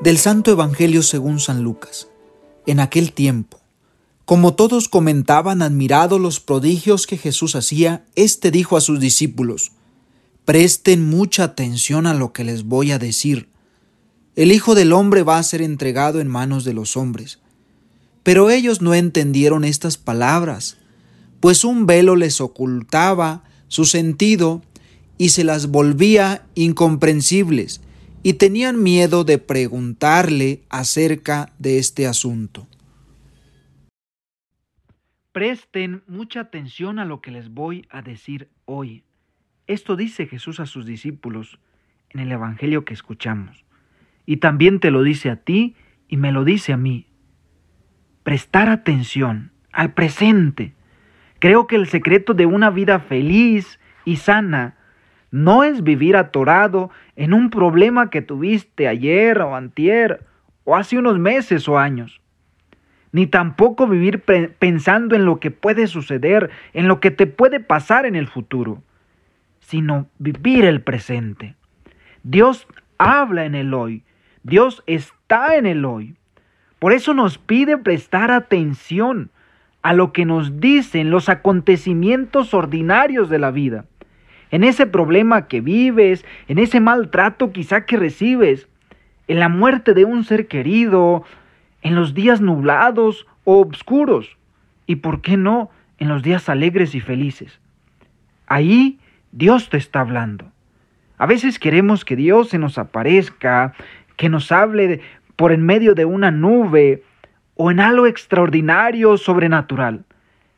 Del Santo Evangelio según San Lucas. En aquel tiempo, como todos comentaban admirados los prodigios que Jesús hacía, éste dijo a sus discípulos, Presten mucha atención a lo que les voy a decir. El Hijo del Hombre va a ser entregado en manos de los hombres. Pero ellos no entendieron estas palabras, pues un velo les ocultaba su sentido y se las volvía incomprensibles y tenían miedo de preguntarle acerca de este asunto. Presten mucha atención a lo que les voy a decir hoy. Esto dice Jesús a sus discípulos en el Evangelio que escuchamos. Y también te lo dice a ti y me lo dice a mí. Prestar atención al presente. Creo que el secreto de una vida feliz y sana no es vivir atorado en un problema que tuviste ayer o antier o hace unos meses o años. Ni tampoco vivir pensando en lo que puede suceder, en lo que te puede pasar en el futuro, sino vivir el presente. Dios habla en el hoy, Dios está en el hoy. Por eso nos pide prestar atención a lo que nos dicen los acontecimientos ordinarios de la vida en ese problema que vives, en ese maltrato quizá que recibes, en la muerte de un ser querido, en los días nublados o oscuros, y por qué no, en los días alegres y felices. Ahí Dios te está hablando. A veces queremos que Dios se nos aparezca, que nos hable por en medio de una nube o en algo extraordinario, sobrenatural.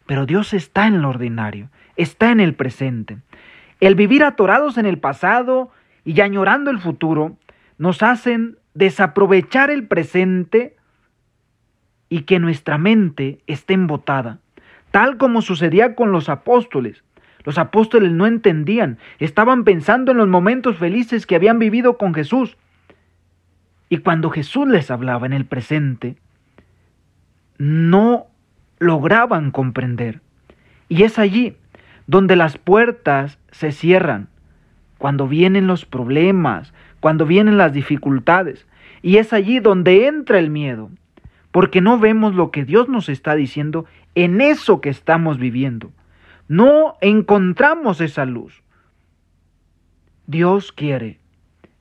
Pero Dios está en lo ordinario, está en el presente. El vivir atorados en el pasado y añorando el futuro nos hacen desaprovechar el presente y que nuestra mente esté embotada, tal como sucedía con los apóstoles. Los apóstoles no entendían, estaban pensando en los momentos felices que habían vivido con Jesús. Y cuando Jesús les hablaba en el presente, no lograban comprender. Y es allí donde las puertas se cierran, cuando vienen los problemas, cuando vienen las dificultades. Y es allí donde entra el miedo, porque no vemos lo que Dios nos está diciendo en eso que estamos viviendo. No encontramos esa luz. Dios quiere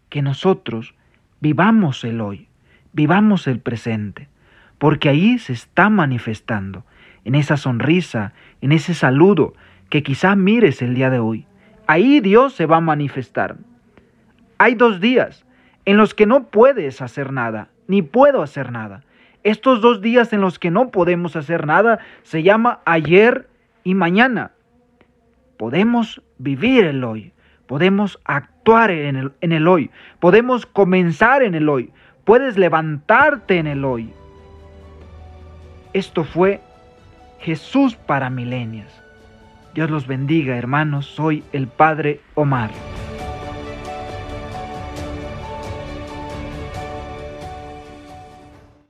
que nosotros vivamos el hoy, vivamos el presente, porque ahí se está manifestando, en esa sonrisa, en ese saludo, que quizá mires el día de hoy. Ahí Dios se va a manifestar. Hay dos días en los que no puedes hacer nada, ni puedo hacer nada. Estos dos días en los que no podemos hacer nada se llama ayer y mañana. Podemos vivir el hoy, podemos actuar en el, en el hoy, podemos comenzar en el hoy, puedes levantarte en el hoy. Esto fue Jesús para milenias. Dios los bendiga, hermanos. Soy el Padre Omar.